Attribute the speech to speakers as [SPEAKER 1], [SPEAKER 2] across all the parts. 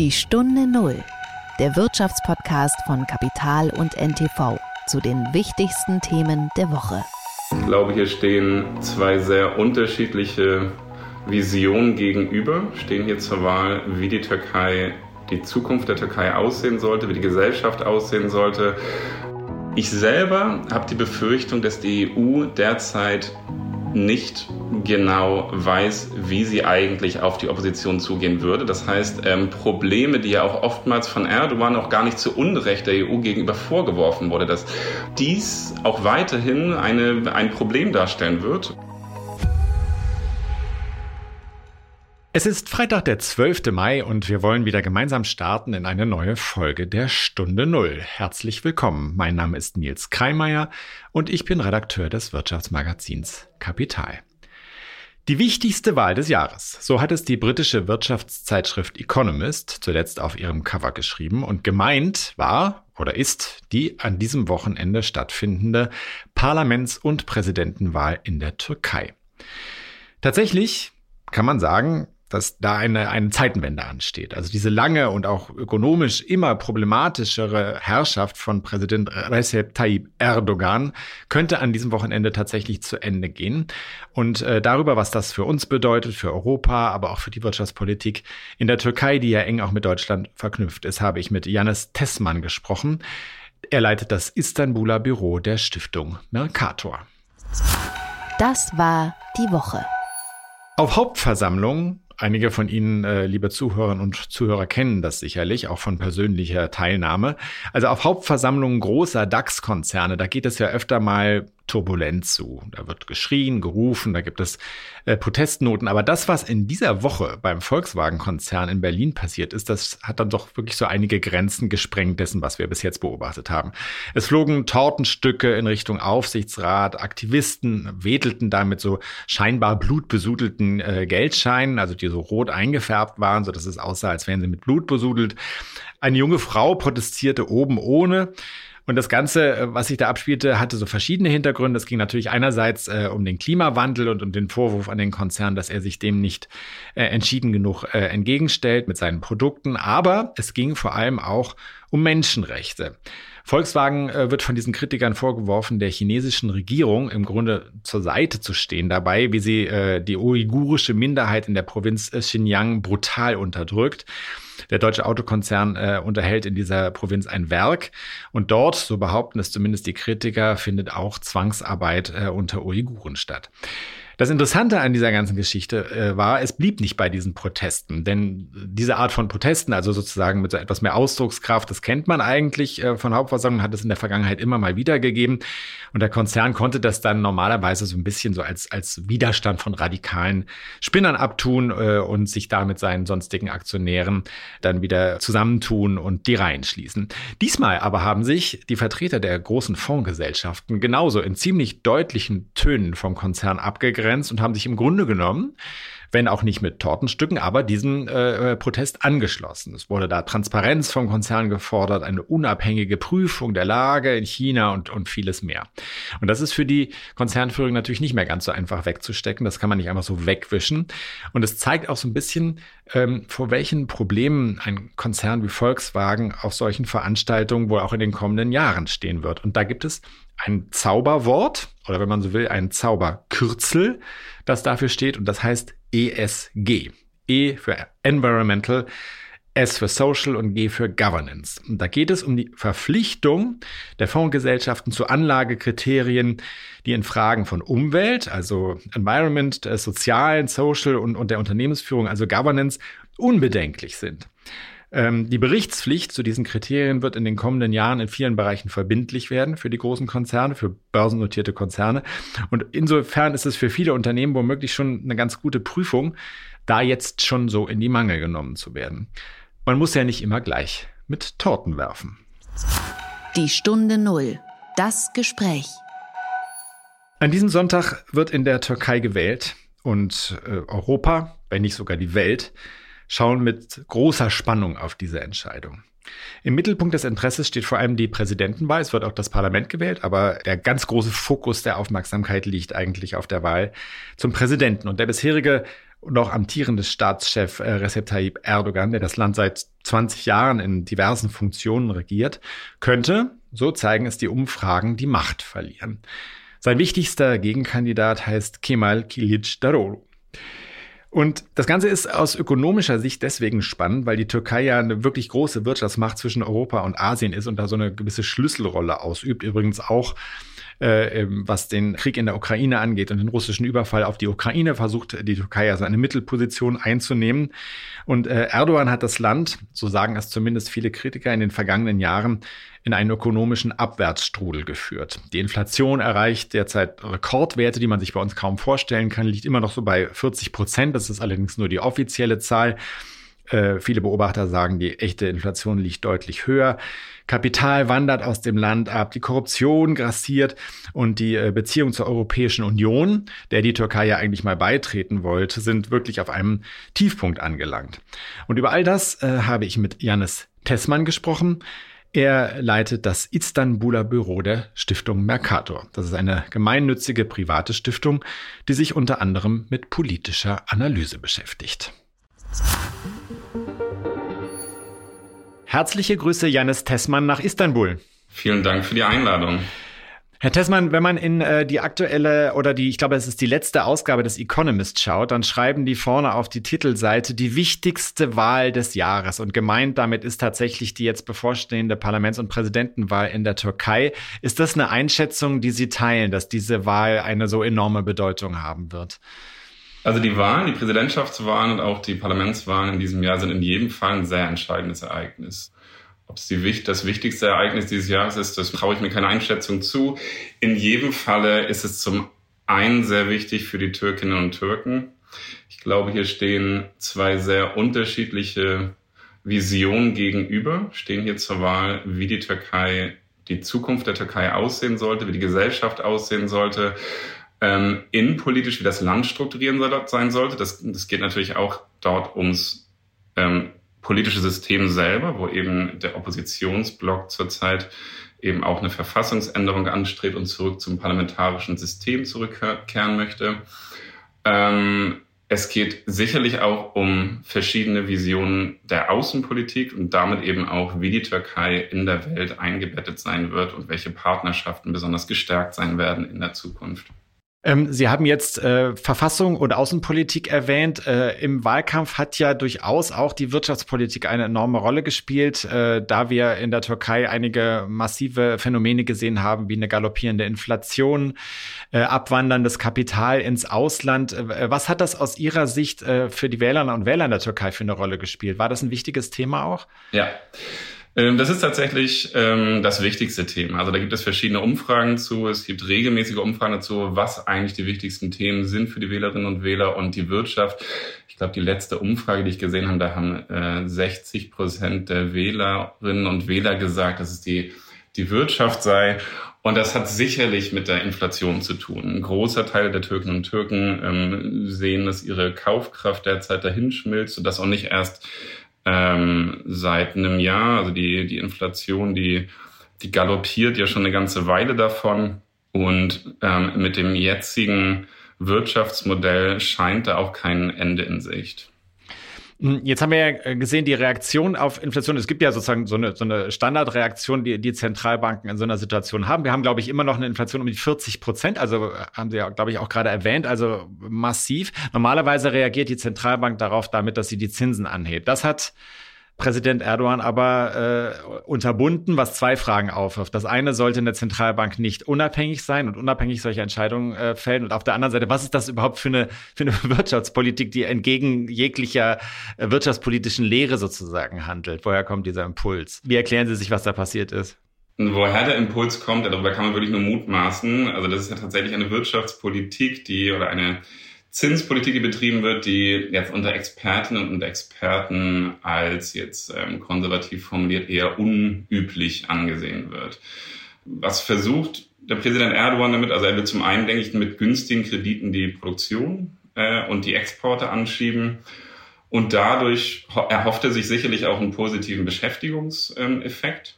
[SPEAKER 1] Die Stunde Null, der Wirtschaftspodcast von Kapital und NTV zu den wichtigsten Themen der Woche.
[SPEAKER 2] Ich glaube, hier stehen zwei sehr unterschiedliche Visionen gegenüber, stehen hier zur Wahl, wie die Türkei, die Zukunft der Türkei aussehen sollte, wie die Gesellschaft aussehen sollte. Ich selber habe die Befürchtung, dass die EU derzeit nicht genau weiß, wie sie eigentlich auf die Opposition zugehen würde. Das heißt, ähm, Probleme, die ja auch oftmals von Erdogan auch gar nicht zu Unrecht der EU gegenüber vorgeworfen wurde, dass dies auch weiterhin eine, ein Problem darstellen wird.
[SPEAKER 3] Es ist Freitag, der 12. Mai und wir wollen wieder gemeinsam starten in eine neue Folge der Stunde Null. Herzlich willkommen. Mein Name ist Nils Kreimeier und ich bin Redakteur des Wirtschaftsmagazins Kapital. Die wichtigste Wahl des Jahres. So hat es die britische Wirtschaftszeitschrift Economist zuletzt auf ihrem Cover geschrieben und gemeint war oder ist die an diesem Wochenende stattfindende Parlaments- und Präsidentenwahl in der Türkei. Tatsächlich kann man sagen, dass da eine, eine Zeitenwende ansteht. Also diese lange und auch ökonomisch immer problematischere Herrschaft von Präsident Recep Tayyip Erdogan könnte an diesem Wochenende tatsächlich zu Ende gehen. Und äh, darüber, was das für uns bedeutet, für Europa, aber auch für die Wirtschaftspolitik in der Türkei, die ja eng auch mit Deutschland verknüpft ist, habe ich mit Janis Tessmann gesprochen. Er leitet das Istanbuler Büro der Stiftung Mercator.
[SPEAKER 1] Das war die Woche.
[SPEAKER 3] Auf Hauptversammlungen Einige von Ihnen, äh, liebe Zuhörerinnen und Zuhörer, kennen das sicherlich, auch von persönlicher Teilnahme. Also auf Hauptversammlungen großer DAX-Konzerne, da geht es ja öfter mal turbulent zu. Da wird geschrien, gerufen, da gibt es äh, Protestnoten. Aber das, was in dieser Woche beim Volkswagen-Konzern in Berlin passiert ist, das hat dann doch wirklich so einige Grenzen gesprengt dessen, was wir bis jetzt beobachtet haben. Es flogen Tortenstücke in Richtung Aufsichtsrat, Aktivisten wedelten da mit so scheinbar blutbesudelten äh, Geldscheinen, also die so rot eingefärbt waren, so dass es aussah, als wären sie mit Blut besudelt. Eine junge Frau protestierte oben ohne. Und das Ganze, äh, was sich da abspielte, hatte so verschiedene Hintergründe. Es ging natürlich einerseits äh, um den Klimawandel und um den Vorwurf an den Konzern, dass er sich dem nicht äh, entschieden genug äh, entgegenstellt mit seinen Produkten. Aber es ging vor allem auch um Menschenrechte. Volkswagen äh, wird von diesen Kritikern vorgeworfen, der chinesischen Regierung im Grunde zur Seite zu stehen dabei, wie sie äh, die uigurische Minderheit in der Provinz Xinjiang brutal unterdrückt. Der deutsche Autokonzern äh, unterhält in dieser Provinz ein Werk und dort, so behaupten es zumindest die Kritiker, findet auch Zwangsarbeit äh, unter Uiguren statt. Das Interessante an dieser ganzen Geschichte äh, war, es blieb nicht bei diesen Protesten, denn diese Art von Protesten, also sozusagen mit so etwas mehr Ausdruckskraft, das kennt man eigentlich äh, von Hauptversammlungen, hat es in der Vergangenheit immer mal wieder gegeben und der Konzern konnte das dann normalerweise so ein bisschen so als, als Widerstand von radikalen Spinnern abtun äh, und sich damit seinen sonstigen Aktionären dann wieder zusammentun und die Reihen schließen. Diesmal aber haben sich die Vertreter der großen Fondsgesellschaften genauso in ziemlich deutlichen Tönen vom Konzern abgegrenzt abgegrenzt und haben sich im Grunde genommen wenn auch nicht mit Tortenstücken, aber diesen äh, äh, Protest angeschlossen. Es wurde da Transparenz vom Konzern gefordert, eine unabhängige Prüfung der Lage in China und, und vieles mehr. Und das ist für die Konzernführung natürlich nicht mehr ganz so einfach wegzustecken. Das kann man nicht einfach so wegwischen. Und es zeigt auch so ein bisschen, ähm, vor welchen Problemen ein Konzern wie Volkswagen auf solchen Veranstaltungen wohl auch in den kommenden Jahren stehen wird. Und da gibt es ein Zauberwort oder wenn man so will, ein Zauberkürzel, das dafür steht und das heißt ESG. E für Environmental, S für Social und G für Governance. Und da geht es um die Verpflichtung der Fondsgesellschaften zu Anlagekriterien, die in Fragen von Umwelt, also Environment, äh, Sozialen, Social und, und der Unternehmensführung, also Governance, unbedenklich sind. Ähm, die Berichtspflicht zu diesen Kriterien wird in den kommenden Jahren in vielen Bereichen verbindlich werden für die großen Konzerne, für börsennotierte Konzerne. Und insofern ist es für viele Unternehmen womöglich schon eine ganz gute Prüfung, da jetzt schon so in die Mangel genommen zu werden. Man muss ja nicht immer gleich mit Torten werfen.
[SPEAKER 1] Die Stunde Null. Das Gespräch.
[SPEAKER 3] An diesem Sonntag wird in der Türkei gewählt und äh, Europa, wenn nicht sogar die Welt, schauen mit großer Spannung auf diese Entscheidung. Im Mittelpunkt des Interesses steht vor allem die Präsidentenwahl. Es wird auch das Parlament gewählt, aber der ganz große Fokus der Aufmerksamkeit liegt eigentlich auf der Wahl zum Präsidenten. Und der bisherige noch amtierende Staatschef äh, Recep Tayyip Erdogan, der das Land seit 20 Jahren in diversen Funktionen regiert, könnte, so zeigen es die Umfragen, die Macht verlieren. Sein wichtigster Gegenkandidat heißt Kemal Kilic Daroglu. Und das Ganze ist aus ökonomischer Sicht deswegen spannend, weil die Türkei ja eine wirklich große Wirtschaftsmacht zwischen Europa und Asien ist und da so eine gewisse Schlüsselrolle ausübt. Übrigens auch äh, was den Krieg in der Ukraine angeht und den russischen Überfall auf die Ukraine, versucht die Türkei also eine Mittelposition einzunehmen. Und äh, Erdogan hat das Land, so sagen es zumindest viele Kritiker, in den vergangenen Jahren in einen ökonomischen Abwärtsstrudel geführt. Die Inflation erreicht derzeit Rekordwerte, die man sich bei uns kaum vorstellen kann, liegt immer noch so bei 40 Prozent. Das ist allerdings nur die offizielle Zahl. Äh, viele Beobachter sagen, die echte Inflation liegt deutlich höher. Kapital wandert aus dem Land ab, die Korruption grassiert und die äh, Beziehungen zur Europäischen Union, der die Türkei ja eigentlich mal beitreten wollte, sind wirklich auf einem Tiefpunkt angelangt. Und über all das äh, habe ich mit Janis Tessmann gesprochen. Er leitet das Istanbuler Büro der Stiftung Mercator. Das ist eine gemeinnützige private Stiftung, die sich unter anderem mit politischer Analyse beschäftigt. Herzliche Grüße, Janis Tessmann nach Istanbul.
[SPEAKER 2] Vielen Dank für die Einladung.
[SPEAKER 3] Herr Tessmann, wenn man in äh, die aktuelle oder die, ich glaube, es ist die letzte Ausgabe des Economist schaut, dann schreiben die vorne auf die Titelseite die wichtigste Wahl des Jahres. Und gemeint damit ist tatsächlich die jetzt bevorstehende Parlaments- und Präsidentenwahl in der Türkei. Ist das eine Einschätzung, die Sie teilen, dass diese Wahl eine so enorme Bedeutung haben wird?
[SPEAKER 2] Also die Wahlen, die Präsidentschaftswahlen und auch die Parlamentswahlen in diesem Jahr sind in jedem Fall ein sehr entscheidendes Ereignis. Ob es die, das wichtigste Ereignis dieses Jahres ist, das traue ich mir keine Einschätzung zu. In jedem Falle ist es zum einen sehr wichtig für die Türkinnen und Türken. Ich glaube, hier stehen zwei sehr unterschiedliche Visionen gegenüber, stehen hier zur Wahl, wie die Türkei, die Zukunft der Türkei aussehen sollte, wie die Gesellschaft aussehen sollte ähm, innenpolitisch, wie das Land strukturieren soll, sein sollte. Das, das geht natürlich auch dort ums ähm, politische System selber, wo eben der Oppositionsblock zurzeit eben auch eine Verfassungsänderung anstrebt und zurück zum parlamentarischen System zurückkehren möchte. Ähm, es geht sicherlich auch um verschiedene Visionen der Außenpolitik und damit eben auch, wie die Türkei in der Welt eingebettet sein wird und welche Partnerschaften besonders gestärkt sein werden in der Zukunft.
[SPEAKER 3] Ähm, Sie haben jetzt äh, Verfassung und Außenpolitik erwähnt. Äh, Im Wahlkampf hat ja durchaus auch die Wirtschaftspolitik eine enorme Rolle gespielt, äh, da wir in der Türkei einige massive Phänomene gesehen haben, wie eine galoppierende Inflation, äh, abwanderndes Kapital ins Ausland. Äh, was hat das aus Ihrer Sicht äh, für die Wählerinnen und Wähler in der Türkei für eine Rolle gespielt? War das ein wichtiges Thema auch?
[SPEAKER 2] Ja. Ähm, das ist tatsächlich ähm, das wichtigste Thema. Also da gibt es verschiedene Umfragen zu. Es gibt regelmäßige Umfragen dazu, was eigentlich die wichtigsten Themen sind für die Wählerinnen und Wähler und die Wirtschaft. Ich glaube, die letzte Umfrage, die ich gesehen habe, da haben äh, 60 Prozent der Wählerinnen und Wähler gesagt, dass es die, die Wirtschaft sei. Und das hat sicherlich mit der Inflation zu tun. Ein großer Teil der Türken und Türken ähm, sehen, dass ihre Kaufkraft derzeit dahinschmilzt und das auch nicht erst ähm, seit einem Jahr. Also die, die Inflation, die, die galoppiert ja schon eine ganze Weile davon. Und ähm, mit dem jetzigen Wirtschaftsmodell scheint da auch kein Ende in Sicht.
[SPEAKER 3] Hm, jetzt haben wir ja äh, gesehen, die Reaktion auf Inflation. Es gibt ja sozusagen so eine, so eine Standardreaktion, die die Zentralbanken in so einer Situation haben. Wir haben, glaube ich, immer noch eine Inflation um die 40 Prozent. Also äh, haben Sie ja, glaube ich, auch gerade erwähnt, also massiv. Normalerweise reagiert die Zentralbank darauf damit, dass sie die Zinsen anhebt. Das hat Präsident Erdogan aber äh, unterbunden, was zwei Fragen aufwirft. Das eine sollte eine Zentralbank nicht unabhängig sein und unabhängig solche Entscheidungen äh, fällen. Und auf der anderen Seite, was ist das überhaupt für eine, für eine Wirtschaftspolitik, die entgegen jeglicher äh, wirtschaftspolitischen Lehre sozusagen handelt? Woher kommt dieser Impuls? Wie erklären Sie sich, was da passiert ist?
[SPEAKER 2] Woher der Impuls kommt, darüber kann man wirklich nur mutmaßen. Also das ist ja tatsächlich eine Wirtschaftspolitik, die oder eine Zinspolitik, die betrieben wird, die jetzt unter Expertinnen und Experten als jetzt ähm, konservativ formuliert eher unüblich angesehen wird. Was versucht der Präsident Erdogan damit? Also er will zum einen, denke ich, mit günstigen Krediten die Produktion äh, und die Exporte anschieben. Und dadurch erhofft er sich sicherlich auch einen positiven Beschäftigungseffekt.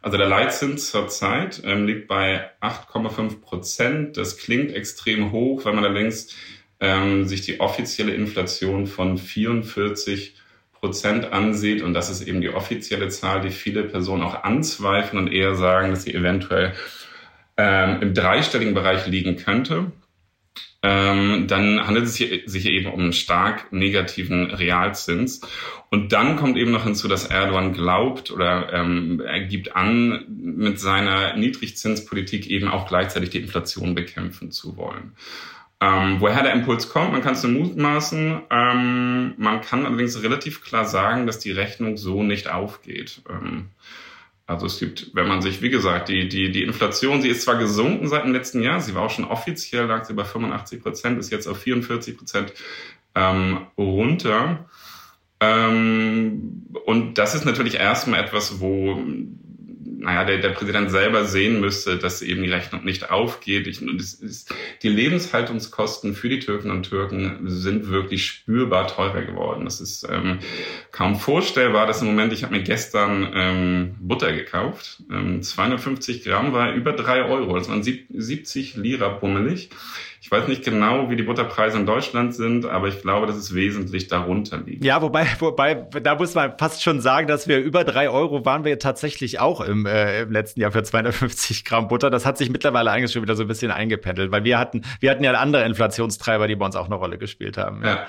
[SPEAKER 2] Also der Leitzins zurzeit ähm, liegt bei 8,5 Prozent. Das klingt extrem hoch, wenn man allerdings ähm, sich die offizielle Inflation von 44 Prozent ansieht, und das ist eben die offizielle Zahl, die viele Personen auch anzweifeln und eher sagen, dass sie eventuell ähm, im dreistelligen Bereich liegen könnte, ähm, dann handelt es sich eben um einen stark negativen Realzins. Und dann kommt eben noch hinzu, dass Erdogan glaubt oder ähm, er gibt an, mit seiner Niedrigzinspolitik eben auch gleichzeitig die Inflation bekämpfen zu wollen. Ähm, woher der Impuls kommt, man kann es nur mutmaßen. Ähm, man kann allerdings relativ klar sagen, dass die Rechnung so nicht aufgeht. Ähm, also es gibt, wenn man sich, wie gesagt, die, die, die Inflation, sie ist zwar gesunken seit dem letzten Jahr, sie war auch schon offiziell, lag sie bei 85 Prozent, ist jetzt auf 44 Prozent ähm, runter. Ähm, und das ist natürlich erstmal etwas, wo naja, der, der Präsident selber sehen müsste, dass eben die Rechnung nicht aufgeht. Ich, ist, die Lebenshaltungskosten für die Türken und Türken sind wirklich spürbar teurer geworden. Das ist ähm, kaum vorstellbar, dass im Moment, ich habe mir gestern ähm, Butter gekauft, ähm, 250 Gramm war über drei Euro, das waren 70 Lira bummelig. Ich weiß nicht genau, wie die Butterpreise in Deutschland sind, aber ich glaube, dass es wesentlich darunter liegt.
[SPEAKER 3] Ja, wobei, wobei, da muss man fast schon sagen, dass wir über drei Euro waren wir tatsächlich auch im, äh, im letzten Jahr für 250 Gramm Butter. Das hat sich mittlerweile eigentlich schon wieder so ein bisschen eingependelt, weil wir hatten, wir hatten ja andere Inflationstreiber, die bei uns auch eine Rolle gespielt haben.
[SPEAKER 2] Ja. ja.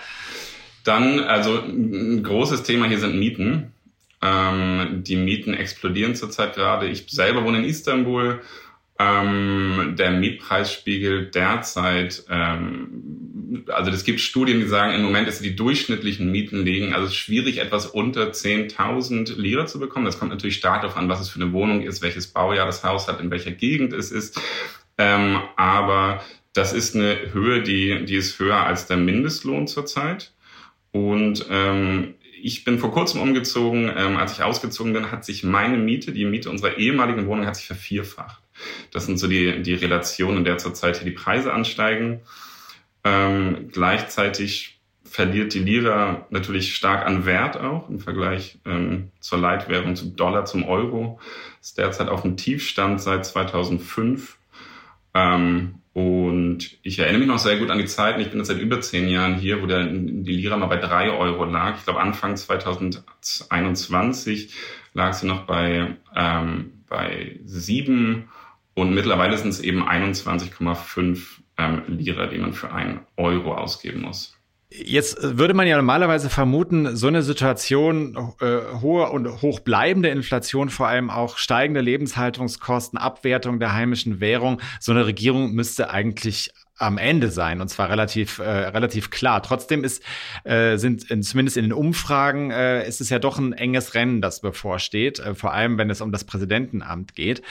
[SPEAKER 2] Dann, also ein großes Thema hier sind Mieten. Ähm, die Mieten explodieren zurzeit gerade. Ich selber wohne in Istanbul ähm, der Mietpreisspiegel derzeit, ähm, also es gibt Studien, die sagen, im Moment ist die durchschnittlichen Mieten liegen, also es ist schwierig, etwas unter 10.000 Lira zu bekommen. Das kommt natürlich stark darauf an, was es für eine Wohnung ist, welches Baujahr das Haus hat, in welcher Gegend es ist. Ähm, aber das ist eine Höhe, die, die ist höher als der Mindestlohn zurzeit. Und ähm, ich bin vor kurzem umgezogen. Ähm, als ich ausgezogen bin, hat sich meine Miete, die Miete unserer ehemaligen Wohnung, hat sich vervierfacht. Das sind so die, die Relationen, in der zurzeit hier die Preise ansteigen. Ähm, gleichzeitig verliert die Lira natürlich stark an Wert auch im Vergleich ähm, zur Leitwährung, zum Dollar, zum Euro. Ist derzeit auf dem Tiefstand seit 2005. Ähm, und ich erinnere mich noch sehr gut an die Zeiten, ich bin jetzt seit über zehn Jahren hier, wo der, die Lira mal bei drei Euro lag. Ich glaube, Anfang 2021 lag sie noch bei, ähm, bei sieben und mittlerweile sind es eben 21,5 ähm, Lira, die man für einen Euro ausgeben muss.
[SPEAKER 3] Jetzt würde man ja normalerweise vermuten, so eine Situation, äh, hohe und hochbleibende Inflation, vor allem auch steigende Lebenshaltungskosten, Abwertung der heimischen Währung, so eine Regierung müsste eigentlich am Ende sein und zwar relativ äh, relativ klar. Trotzdem ist äh, sind in, zumindest in den Umfragen äh, ist es ja doch ein enges Rennen, das bevorsteht, äh, vor allem wenn es um das Präsidentenamt geht.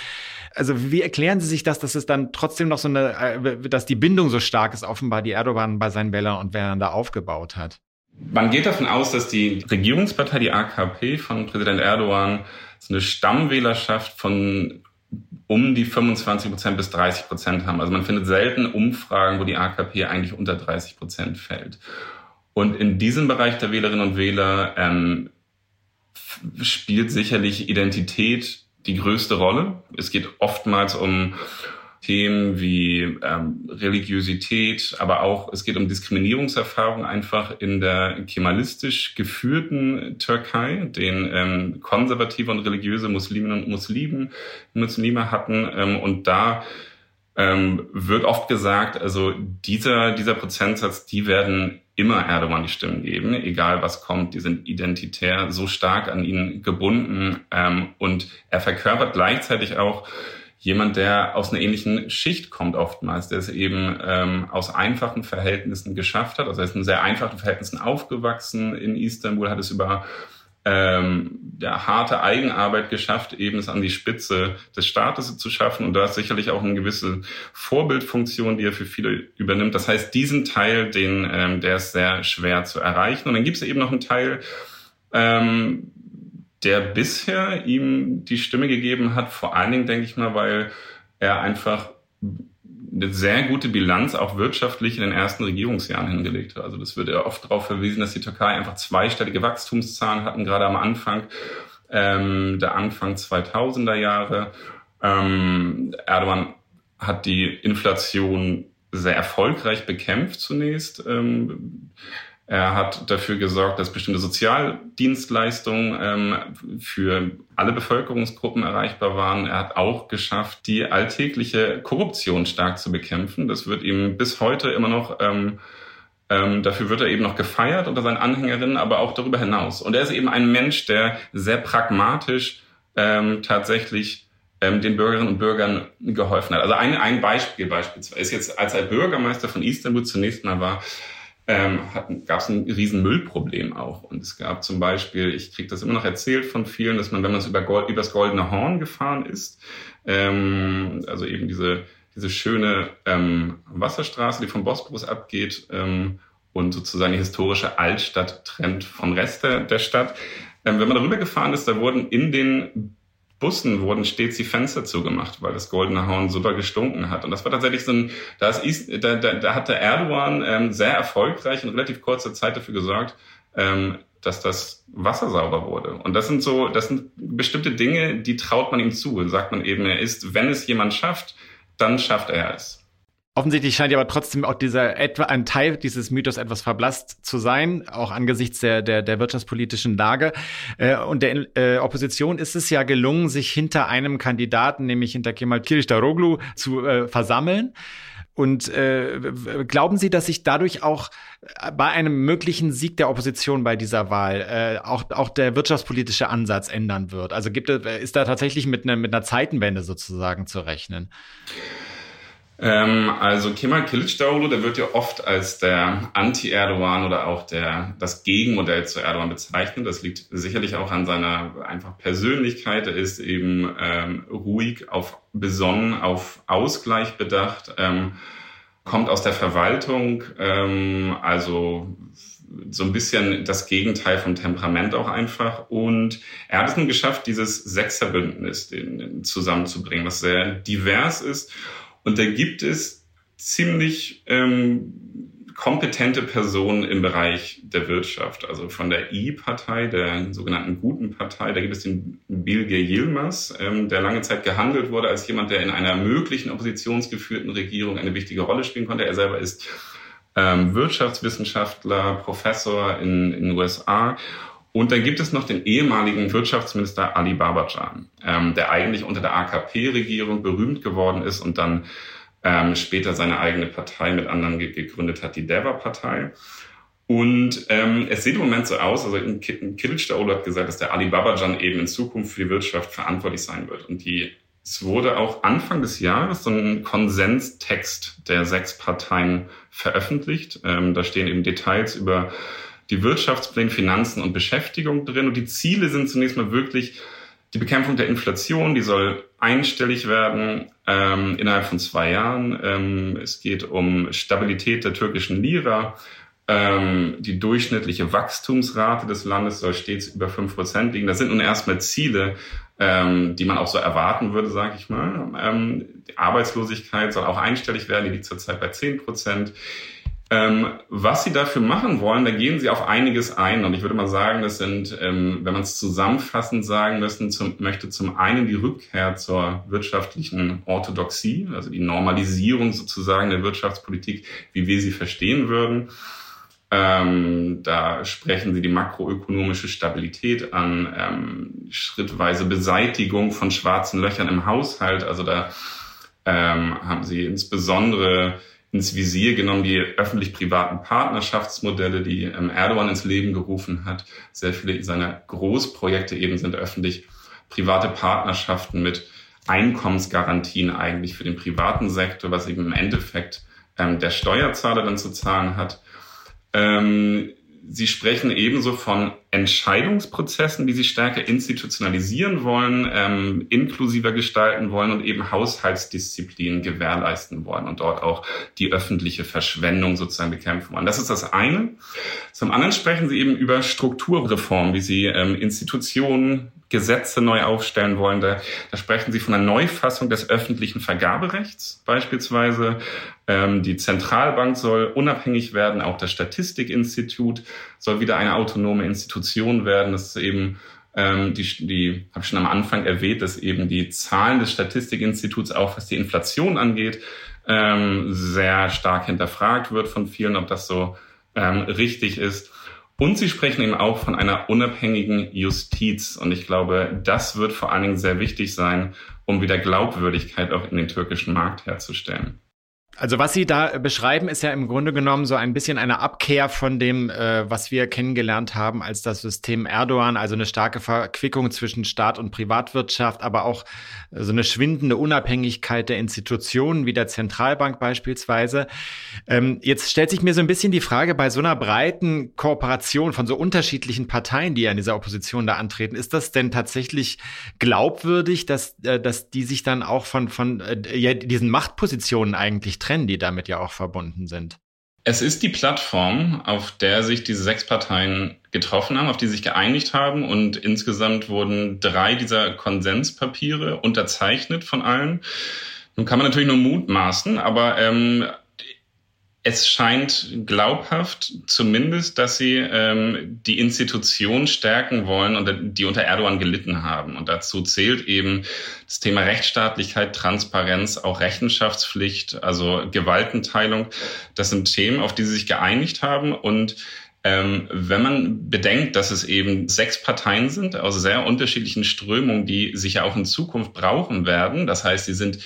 [SPEAKER 3] Also wie erklären Sie sich das, dass es dann trotzdem noch so eine, äh, dass die Bindung so stark ist, offenbar die Erdogan bei seinen Wählern und Wählern da aufgebaut hat?
[SPEAKER 2] Man geht davon aus, dass die Regierungspartei, die AKP von Präsident Erdogan, so eine Stammwählerschaft von um die 25 Prozent bis 30 Prozent haben. Also man findet selten Umfragen, wo die AKP eigentlich unter 30 Prozent fällt. Und in diesem Bereich der Wählerinnen und Wähler ähm, spielt sicherlich Identität die größte Rolle. Es geht oftmals um Themen wie ähm, Religiosität, aber auch es geht um Diskriminierungserfahrung einfach in der kemalistisch geführten Türkei, den ähm, konservative und religiöse Musliminnen und Muslimen, Muslime hatten. Ähm, und da ähm, wird oft gesagt, also dieser, dieser Prozentsatz, die werden immer Erdogan die Stimmen geben, egal was kommt, die sind identitär so stark an ihn gebunden ähm, und er verkörpert gleichzeitig auch jemand, der aus einer ähnlichen Schicht kommt oftmals, der es eben ähm, aus einfachen Verhältnissen geschafft hat. Also er ist in sehr einfachen Verhältnissen aufgewachsen in Istanbul, hat es über ähm, ja, harte Eigenarbeit geschafft, eben es an die Spitze des Staates zu schaffen. Und da ist sicherlich auch eine gewisse Vorbildfunktion, die er für viele übernimmt. Das heißt, diesen Teil, den, ähm, der ist sehr schwer zu erreichen. Und dann gibt es eben noch einen Teil, ähm, der bisher ihm die Stimme gegeben hat, vor allen Dingen, denke ich mal, weil er einfach eine sehr gute Bilanz auch wirtschaftlich in den ersten Regierungsjahren hingelegt hat. Also das wird ja oft darauf verwiesen, dass die Türkei einfach zweistellige Wachstumszahlen hatten, gerade am Anfang ähm, der Anfang 2000er Jahre. Ähm, Erdogan hat die Inflation sehr erfolgreich bekämpft zunächst. Ähm, Er hat dafür gesorgt, dass bestimmte Sozialdienstleistungen ähm, für alle Bevölkerungsgruppen erreichbar waren. Er hat auch geschafft, die alltägliche Korruption stark zu bekämpfen. Das wird ihm bis heute immer noch ähm, ähm, dafür wird er eben noch gefeiert unter seinen Anhängerinnen, aber auch darüber hinaus. Und er ist eben ein Mensch, der sehr pragmatisch ähm, tatsächlich ähm, den Bürgerinnen und Bürgern geholfen hat. Also ein, ein Beispiel beispielsweise ist jetzt, als er Bürgermeister von Istanbul zunächst mal war, ähm, gab es ein riesen Müllproblem auch. Und es gab zum Beispiel, ich kriege das immer noch erzählt von vielen, dass man, wenn man über Gold, übers Goldene Horn gefahren ist, ähm, also eben diese, diese schöne ähm, Wasserstraße, die vom Bosporus abgeht ähm, und sozusagen die historische Altstadt trennt vom Rest der, der Stadt. Ähm, wenn man darüber gefahren ist, da wurden in den Bussen wurden stets die Fenster zugemacht, weil das Goldene Horn super gestunken hat. Und das war tatsächlich so ein, da, ist, da, da, da hat der Erdogan ähm, sehr erfolgreich in relativ kurzer Zeit dafür gesorgt, ähm, dass das Wasser sauber wurde. Und das sind so, das sind bestimmte Dinge, die traut man ihm zu. Sagt man eben, er ist, wenn es jemand schafft, dann schafft er es.
[SPEAKER 3] Offensichtlich scheint ja aber trotzdem auch dieser etwa ein Teil dieses Mythos etwas verblasst zu sein, auch angesichts der der, der wirtschaftspolitischen Lage. Äh, und der äh, Opposition ist es ja gelungen, sich hinter einem Kandidaten, nämlich hinter Kemal Kılıçdaroğlu, zu äh, versammeln. Und äh, glauben Sie, dass sich dadurch auch bei einem möglichen Sieg der Opposition bei dieser Wahl äh, auch, auch der wirtschaftspolitische Ansatz ändern wird? Also gibt es, ist da tatsächlich mit, ne, mit einer Zeitenwende sozusagen zu rechnen?
[SPEAKER 2] Ähm, also Kemal Kılıçdaroğlu, der wird ja oft als der Anti-Erdogan oder auch der, das Gegenmodell zu Erdogan bezeichnet. Das liegt sicherlich auch an seiner einfach Persönlichkeit. Er ist eben ähm, ruhig, auf besonnen, auf Ausgleich bedacht, ähm, kommt aus der Verwaltung, ähm, also so ein bisschen das Gegenteil vom Temperament auch einfach. Und er hat es nun geschafft, dieses Sechserbündnis zusammenzubringen, was sehr divers ist und da gibt es ziemlich ähm, kompetente Personen im Bereich der Wirtschaft. Also von der I-Partei, der sogenannten Guten Partei, da gibt es den Bilge Yilmaz, ähm, der lange Zeit gehandelt wurde als jemand, der in einer möglichen oppositionsgeführten Regierung eine wichtige Rolle spielen konnte. Er selber ist ähm, Wirtschaftswissenschaftler, Professor in, in den USA. Und dann gibt es noch den ehemaligen Wirtschaftsminister Ali Babacan, ähm, der eigentlich unter der AKP-Regierung berühmt geworden ist und dann ähm, später seine eigene Partei mit anderen ge gegründet hat, die Deva-Partei. Und ähm, es sieht im Moment so aus, also Kılıçdaroğlu hat gesagt, dass der Ali Babacan eben in Zukunft für die Wirtschaft verantwortlich sein wird. Und die, es wurde auch Anfang des Jahres so ein Konsenstext der sechs Parteien veröffentlicht. Ähm, da stehen eben Details über die Wirtschaftspläne, Finanzen und Beschäftigung drin. Und die Ziele sind zunächst mal wirklich die Bekämpfung der Inflation, die soll einstellig werden ähm, innerhalb von zwei Jahren. Ähm, es geht um Stabilität der türkischen Lira. Ähm, die durchschnittliche Wachstumsrate des Landes soll stets über fünf Prozent liegen. Das sind nun erstmal Ziele, ähm, die man auch so erwarten würde, sage ich mal. Ähm, Arbeitslosigkeit soll auch einstellig werden, die liegt zurzeit bei zehn Prozent. Ähm, was sie dafür machen wollen, da gehen sie auf einiges ein. Und ich würde mal sagen, das sind, ähm, wenn man es zusammenfassend sagen müssen, zum, möchte zum einen die Rückkehr zur wirtschaftlichen Orthodoxie, also die Normalisierung sozusagen der Wirtschaftspolitik, wie wir sie verstehen würden. Ähm, da sprechen sie die makroökonomische Stabilität an, ähm, schrittweise Beseitigung von schwarzen Löchern im Haushalt. Also da ähm, haben sie insbesondere ins Visier genommen, die öffentlich-privaten Partnerschaftsmodelle, die ähm, Erdogan ins Leben gerufen hat. Sehr viele seiner Großprojekte eben sind öffentlich-private Partnerschaften mit Einkommensgarantien eigentlich für den privaten Sektor, was eben im Endeffekt ähm, der Steuerzahler dann zu zahlen hat. Ähm, Sie sprechen ebenso von Entscheidungsprozessen, die Sie stärker institutionalisieren wollen, ähm, inklusiver gestalten wollen und eben Haushaltsdisziplin gewährleisten wollen und dort auch die öffentliche Verschwendung sozusagen bekämpfen wollen. Das ist das eine. Zum anderen sprechen Sie eben über Strukturreform, wie Sie ähm, Institutionen, Gesetze neu aufstellen wollen. Da, da sprechen Sie von einer Neufassung des öffentlichen Vergaberechts beispielsweise. Ähm, die Zentralbank soll unabhängig werden, auch das Statistikinstitut soll wieder eine autonome Institution werden. Das eben ähm, die, die habe ich schon am Anfang erwähnt, dass eben die Zahlen des Statistikinstituts auch was die Inflation angeht, ähm, sehr stark hinterfragt wird von vielen, ob das so ähm, richtig ist. Und sie sprechen eben auch von einer unabhängigen Justiz. Und ich glaube, das wird vor allen Dingen sehr wichtig sein, um wieder Glaubwürdigkeit auch in den türkischen Markt herzustellen.
[SPEAKER 3] Also was Sie da beschreiben, ist ja im Grunde genommen so ein bisschen eine Abkehr von dem, äh, was wir kennengelernt haben als das System Erdogan, also eine starke Verquickung zwischen Staat und Privatwirtschaft, aber auch so eine schwindende Unabhängigkeit der Institutionen wie der Zentralbank beispielsweise. Ähm, jetzt stellt sich mir so ein bisschen die Frage, bei so einer breiten Kooperation von so unterschiedlichen Parteien, die ja in dieser Opposition da antreten, ist das denn tatsächlich glaubwürdig, dass, äh, dass die sich dann auch von, von äh, ja, diesen Machtpositionen eigentlich trennen, die damit ja auch verbunden sind.
[SPEAKER 2] Es ist die Plattform, auf der sich diese sechs Parteien getroffen haben, auf die sich geeinigt haben. Und insgesamt wurden drei dieser Konsenspapiere unterzeichnet von allen. Nun kann man natürlich nur mutmaßen, aber ähm, es scheint glaubhaft zumindest, dass sie ähm, die Institution stärken wollen und die unter Erdogan gelitten haben. Und dazu zählt eben das Thema Rechtsstaatlichkeit, Transparenz, auch Rechenschaftspflicht, also Gewaltenteilung. Das sind Themen, auf die sie sich geeinigt haben und ähm, wenn man bedenkt, dass es eben sechs Parteien sind aus sehr unterschiedlichen Strömungen, die sich ja auch in Zukunft brauchen werden, das heißt, sie sind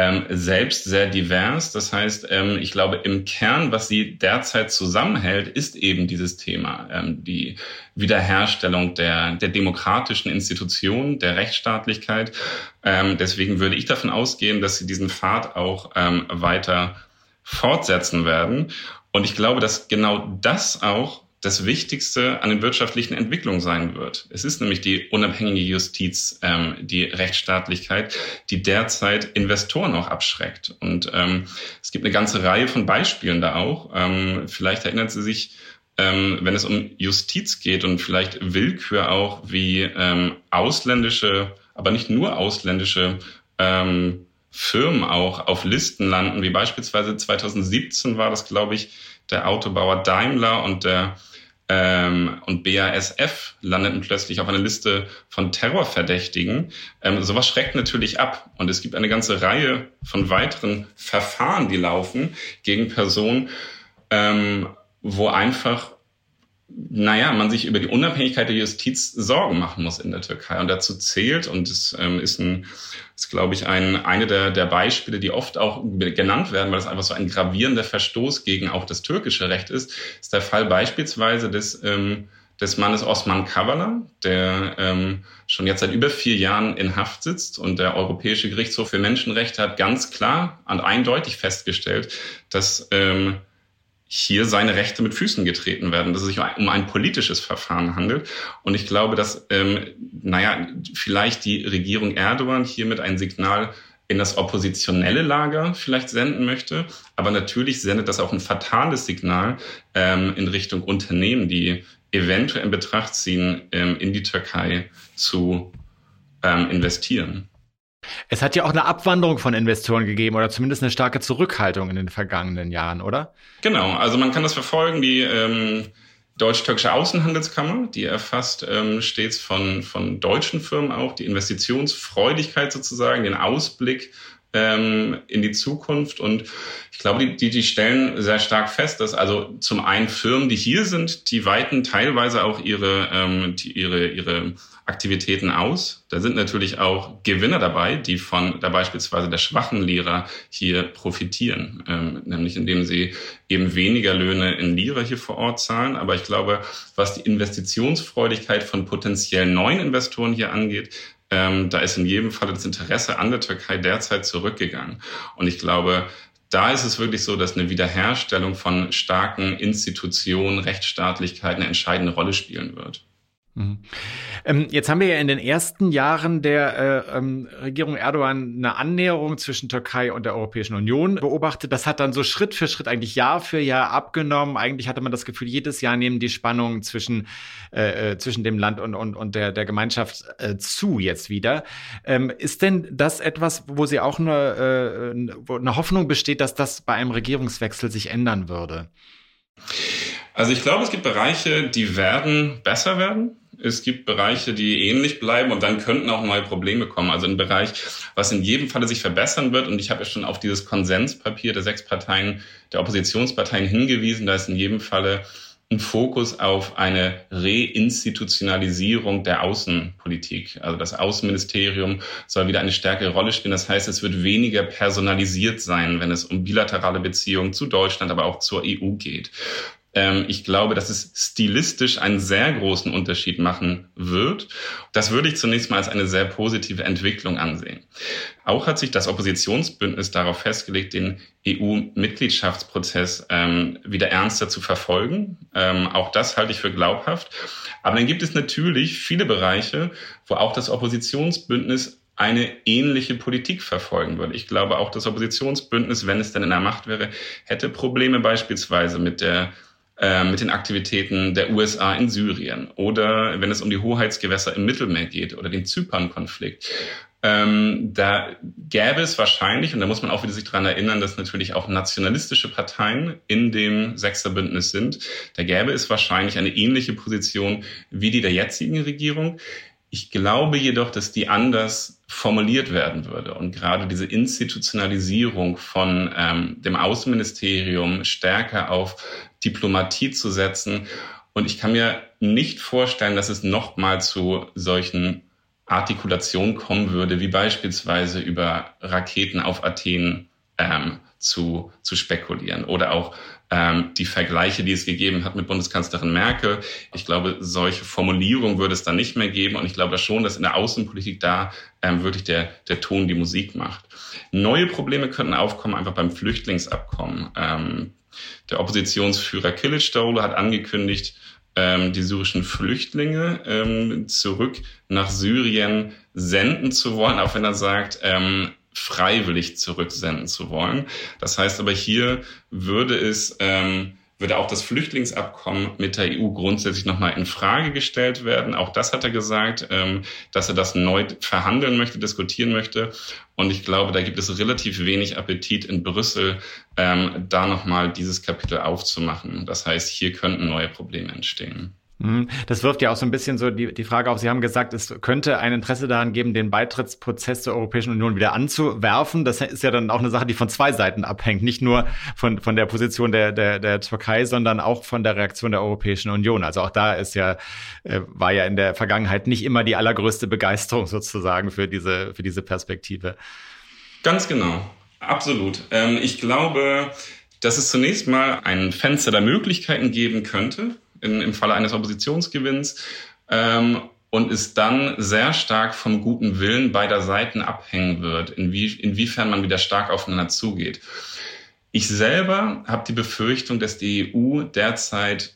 [SPEAKER 2] ähm, selbst sehr divers. Das heißt, ähm, ich glaube, im Kern, was sie derzeit zusammenhält, ist eben dieses Thema, ähm, die Wiederherstellung der, der demokratischen Institutionen, der Rechtsstaatlichkeit. Ähm, deswegen würde ich davon ausgehen, dass sie diesen Pfad auch ähm, weiter fortsetzen werden. Und ich glaube, dass genau das auch das Wichtigste an den wirtschaftlichen Entwicklungen sein wird. Es ist nämlich die unabhängige Justiz, ähm, die Rechtsstaatlichkeit, die derzeit Investoren auch abschreckt. Und ähm, es gibt eine ganze Reihe von Beispielen da auch. Ähm, vielleicht erinnert Sie sich, ähm, wenn es um Justiz geht und vielleicht Willkür auch, wie ähm, ausländische, aber nicht nur ausländische ähm, Firmen auch auf Listen landen, wie beispielsweise 2017 war das, glaube ich, der Autobauer Daimler und der ähm, und BASF landeten plötzlich auf einer Liste von Terrorverdächtigen. Ähm, sowas schreckt natürlich ab. Und es gibt eine ganze Reihe von weiteren Verfahren, die laufen gegen Personen, ähm, wo einfach naja, man sich über die Unabhängigkeit der Justiz Sorgen machen muss in der Türkei. Und dazu zählt, und das ähm, ist, ein, ist glaube ich, ein, eine der, der Beispiele, die oft auch genannt werden, weil es einfach so ein gravierender Verstoß gegen auch das türkische Recht ist, ist der Fall beispielsweise des, ähm, des Mannes Osman Kavala, der ähm, schon jetzt seit über vier Jahren in Haft sitzt. Und der Europäische Gerichtshof für Menschenrechte hat ganz klar und eindeutig festgestellt, dass ähm, hier seine Rechte mit Füßen getreten werden, dass es sich um ein politisches Verfahren handelt. Und ich glaube, dass, ähm, naja, vielleicht die Regierung Erdogan hiermit ein Signal in das oppositionelle Lager vielleicht senden möchte. Aber natürlich sendet das auch ein fatales Signal ähm, in Richtung Unternehmen, die eventuell in Betracht ziehen, ähm, in die Türkei zu ähm, investieren.
[SPEAKER 3] Es hat ja auch eine Abwanderung von Investoren gegeben oder zumindest eine starke Zurückhaltung in den vergangenen Jahren, oder?
[SPEAKER 2] Genau, also man kann das verfolgen. Die ähm, Deutsch-Türkische Außenhandelskammer, die erfasst ähm, stets von, von deutschen Firmen auch die Investitionsfreudigkeit sozusagen, den Ausblick ähm, in die Zukunft. Und ich glaube, die, die, die stellen sehr stark fest, dass also zum einen Firmen, die hier sind, die weiten teilweise auch ihre, ähm, die, ihre, ihre Aktivitäten aus. Da sind natürlich auch Gewinner dabei, die von der beispielsweise der schwachen Lira hier profitieren, ähm, nämlich indem sie eben weniger Löhne in Lira hier vor Ort zahlen. Aber ich glaube, was die Investitionsfreudigkeit von potenziellen neuen Investoren hier angeht, ähm, da ist in jedem Fall das Interesse an der Türkei derzeit zurückgegangen. Und ich glaube, da ist es wirklich so, dass eine Wiederherstellung von starken Institutionen, Rechtsstaatlichkeit eine entscheidende Rolle spielen wird.
[SPEAKER 3] Mhm. Ähm, jetzt haben wir ja in den ersten Jahren der äh, ähm, Regierung Erdogan eine Annäherung zwischen Türkei und der Europäischen Union beobachtet. Das hat dann so Schritt für Schritt eigentlich Jahr für Jahr abgenommen. Eigentlich hatte man das Gefühl, jedes Jahr nehmen die Spannungen zwischen, äh, äh zwischen dem Land und, und, und der, der Gemeinschaft äh, zu jetzt wieder. Ähm, ist denn das etwas, wo Sie auch eine, äh, eine Hoffnung besteht, dass das bei einem Regierungswechsel sich ändern würde?
[SPEAKER 2] Also ich glaube, es gibt Bereiche, die werden besser werden Es gibt Bereiche, die ähnlich bleiben und dann könnten auch neue Probleme kommen. Also ein Bereich, was in jedem Falle sich verbessern wird. Und ich habe ja schon auf dieses Konsenspapier der sechs Parteien, der Oppositionsparteien hingewiesen. Da ist in jedem Falle ein Fokus auf eine Reinstitutionalisierung der Außenpolitik. Also das Außenministerium soll wieder eine stärkere Rolle spielen. Das heißt, es wird weniger personalisiert sein, wenn es um bilaterale Beziehungen zu Deutschland, aber auch zur EU geht. Ähm, ich glaube, dass es stilistisch einen sehr großen Unterschied machen wird. Das würde ich zunächst mal als eine sehr positive Entwicklung ansehen. Auch hat sich das Oppositionsbündnis darauf festgelegt, den EU-Mitgliedschaftsprozess ähm, wieder ernster zu verfolgen. Ähm, auch das halte ich für glaubhaft. Aber dann gibt es natürlich viele Bereiche, wo auch das Oppositionsbündnis eine ähnliche Politik verfolgen würde. Ich glaube auch das Oppositionsbündnis, wenn es denn in der Macht wäre, hätte Probleme beispielsweise mit der mit den Aktivitäten der USA in Syrien oder wenn es um die Hoheitsgewässer im Mittelmeer geht oder den Zypern-Konflikt. Ähm, da gäbe es wahrscheinlich, und da muss man auch wieder sich dran erinnern, dass natürlich auch nationalistische Parteien in dem Sechsterbündnis sind, da gäbe es wahrscheinlich eine ähnliche Position wie die der jetzigen Regierung. Ich glaube jedoch, dass die anders formuliert werden würde. Und gerade diese Institutionalisierung von ähm, dem Außenministerium stärker auf Diplomatie zu setzen. Und ich kann mir nicht vorstellen, dass es nochmal zu solchen Artikulationen kommen würde, wie beispielsweise über Raketen auf Athen ähm, zu, zu spekulieren oder auch ähm, die Vergleiche, die es gegeben hat mit Bundeskanzlerin Merkel. Ich glaube, solche Formulierungen würde es dann nicht mehr geben. Und ich glaube schon, dass in der Außenpolitik da ähm, wirklich der, der Ton die Musik macht. Neue Probleme könnten aufkommen einfach beim Flüchtlingsabkommen. Ähm, der Oppositionsführer Kılıçdaroğlu hat angekündigt, ähm, die syrischen Flüchtlinge ähm, zurück nach Syrien senden zu wollen, auch wenn er sagt, ähm, freiwillig zurücksenden zu wollen. Das heißt aber hier würde es ähm, würde auch das Flüchtlingsabkommen mit der EU grundsätzlich nochmal in Frage gestellt werden. Auch das hat er gesagt, ähm, dass er das neu verhandeln möchte, diskutieren möchte. Und ich glaube, da gibt es relativ wenig Appetit in Brüssel, ähm, da nochmal dieses Kapitel aufzumachen. Das heißt, hier könnten neue Probleme entstehen.
[SPEAKER 3] Mhm. Das wirft ja auch so ein bisschen so die, die Frage auf. Sie haben gesagt, es könnte ein Interesse daran geben, den Beitrittsprozess zur Europäischen Union wieder anzuwerfen. Das ist ja dann auch eine Sache, die von zwei Seiten abhängt. Nicht nur von, von der Position der, der, der Türkei, sondern auch von der Reaktion der Europäischen Union. Also auch da ist ja, äh, war ja in der Vergangenheit nicht immer die allergrößte Begeisterung sozusagen für diese, für diese Perspektive.
[SPEAKER 2] Ganz genau. Absolut. Ähm, ich glaube, dass es zunächst mal ein Fenster der Möglichkeiten geben könnte, in, im Falle eines Oppositionsgewinns ähm, und es dann sehr stark vom guten Willen beider Seiten abhängen wird, inwie, inwiefern man wieder stark aufeinander zugeht. Ich selber habe die Befürchtung, dass die EU derzeit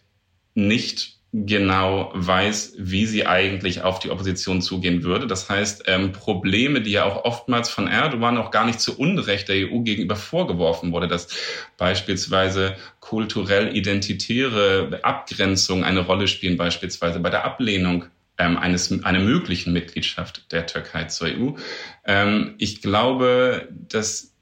[SPEAKER 2] nicht genau weiß, wie sie eigentlich auf die Opposition zugehen würde. Das heißt, ähm, Probleme, die ja auch oftmals von Erdogan auch gar nicht zu Unrecht der EU gegenüber vorgeworfen wurde, dass beispielsweise kulturell-identitäre Abgrenzungen eine Rolle spielen, beispielsweise bei der Ablehnung ähm, eines, einer möglichen Mitgliedschaft der Türkei zur EU. Ähm, ich glaube, dass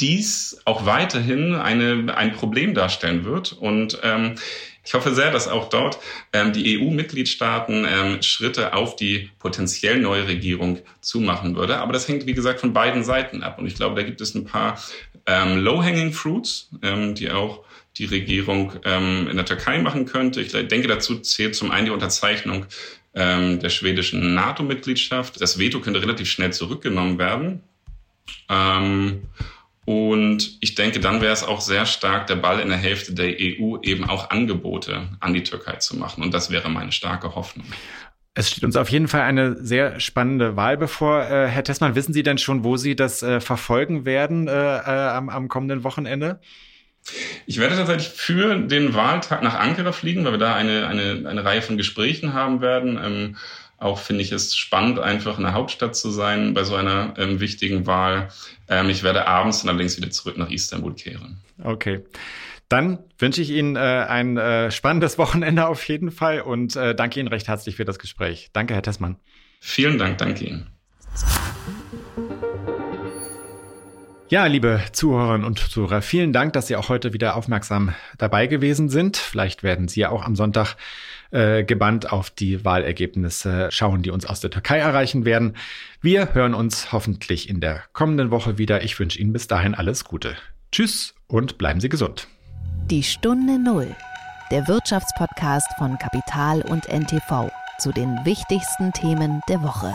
[SPEAKER 2] dies auch weiterhin eine, ein Problem darstellen wird. Und ähm, ich hoffe sehr, dass auch dort ähm, die EU-Mitgliedstaaten ähm, Schritte auf die potenziell neue Regierung zumachen würde. Aber das hängt, wie gesagt, von beiden Seiten ab. Und ich glaube, da gibt es ein paar ähm, low-hanging fruits, ähm, die auch die Regierung ähm, in der Türkei machen könnte. Ich denke, dazu zählt zum einen die Unterzeichnung ähm, der schwedischen NATO-Mitgliedschaft. Das Veto könnte relativ schnell zurückgenommen werden. Ähm, und ich denke, dann wäre es auch sehr stark der Ball in der Hälfte der EU, eben auch Angebote an die Türkei zu machen. Und das wäre meine starke Hoffnung.
[SPEAKER 3] Es steht uns auf jeden Fall eine sehr spannende Wahl bevor. Äh, Herr Tessmann, wissen Sie denn schon, wo Sie das äh, verfolgen werden äh, äh am, am kommenden Wochenende?
[SPEAKER 2] Ich werde tatsächlich für den Wahltag nach Ankara fliegen, weil wir da eine, eine, eine Reihe von Gesprächen haben werden. Ähm, auch finde ich es spannend, einfach in der Hauptstadt zu sein bei so einer ähm, wichtigen Wahl. Ähm, ich werde abends dann allerdings wieder zurück nach Istanbul kehren.
[SPEAKER 3] Okay. Dann wünsche ich Ihnen äh, ein äh, spannendes Wochenende auf jeden Fall und äh, danke Ihnen recht herzlich für das Gespräch. Danke, Herr Tessmann.
[SPEAKER 2] Vielen Dank, danke Ihnen.
[SPEAKER 3] Ja, liebe Zuhörerinnen und Zuhörer, vielen Dank, dass Sie auch heute wieder aufmerksam dabei gewesen sind. Vielleicht werden Sie ja auch am Sonntag äh, gebannt auf die Wahlergebnisse schauen, die uns aus der Türkei erreichen werden. Wir hören uns hoffentlich in der kommenden Woche wieder. Ich wünsche Ihnen bis dahin alles Gute. Tschüss und bleiben Sie gesund.
[SPEAKER 1] Die Stunde Null, der Wirtschaftspodcast von Kapital und NTV zu den wichtigsten Themen der Woche.